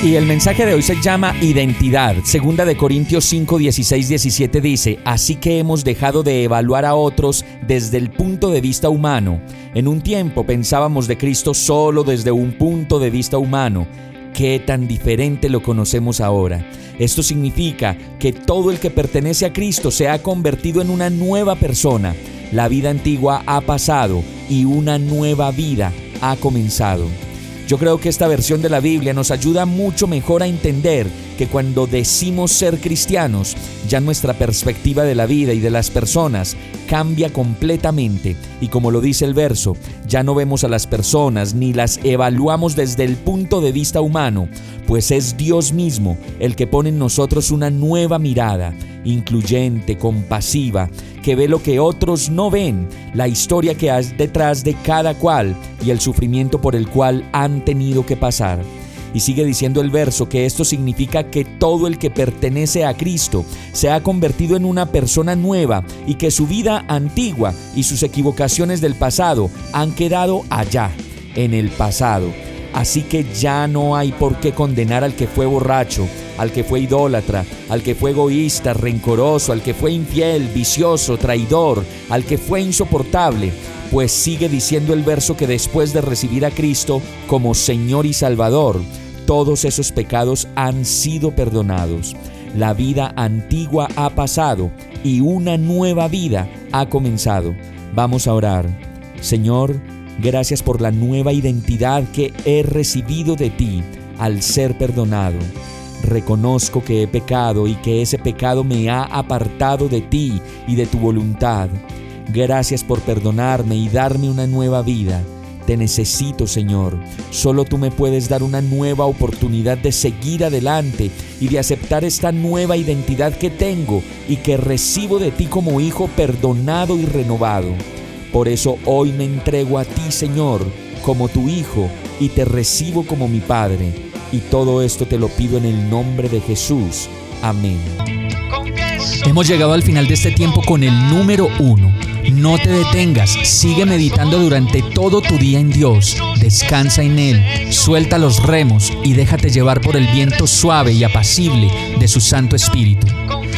Y el mensaje de hoy se llama Identidad. Segunda de Corintios 5, 16, 17 dice, Así que hemos dejado de evaluar a otros desde el punto de vista humano. En un tiempo pensábamos de Cristo solo desde un punto de vista humano. Qué tan diferente lo conocemos ahora. Esto significa que todo el que pertenece a Cristo se ha convertido en una nueva persona. La vida antigua ha pasado y una nueva vida ha comenzado. Yo creo que esta versión de la Biblia nos ayuda mucho mejor a entender que cuando decimos ser cristianos, ya nuestra perspectiva de la vida y de las personas cambia completamente. Y como lo dice el verso, ya no vemos a las personas ni las evaluamos desde el punto de vista humano, pues es Dios mismo el que pone en nosotros una nueva mirada, incluyente, compasiva, que ve lo que otros no ven, la historia que hay detrás de cada cual y el sufrimiento por el cual han tenido que pasar. Y sigue diciendo el verso que esto significa que todo el que pertenece a Cristo se ha convertido en una persona nueva y que su vida antigua y sus equivocaciones del pasado han quedado allá, en el pasado. Así que ya no hay por qué condenar al que fue borracho, al que fue idólatra, al que fue egoísta, rencoroso, al que fue infiel, vicioso, traidor, al que fue insoportable, pues sigue diciendo el verso que después de recibir a Cristo como Señor y Salvador, todos esos pecados han sido perdonados. La vida antigua ha pasado y una nueva vida ha comenzado. Vamos a orar. Señor, gracias por la nueva identidad que he recibido de ti al ser perdonado. Reconozco que he pecado y que ese pecado me ha apartado de ti y de tu voluntad. Gracias por perdonarme y darme una nueva vida. Te necesito, Señor. Solo tú me puedes dar una nueva oportunidad de seguir adelante y de aceptar esta nueva identidad que tengo y que recibo de ti como hijo perdonado y renovado. Por eso hoy me entrego a ti, Señor, como tu hijo y te recibo como mi Padre. Y todo esto te lo pido en el nombre de Jesús. Amén. Hemos llegado al final de este tiempo con el número uno. No te detengas, sigue meditando durante todo tu día en Dios, descansa en Él, suelta los remos y déjate llevar por el viento suave y apacible de su Santo Espíritu.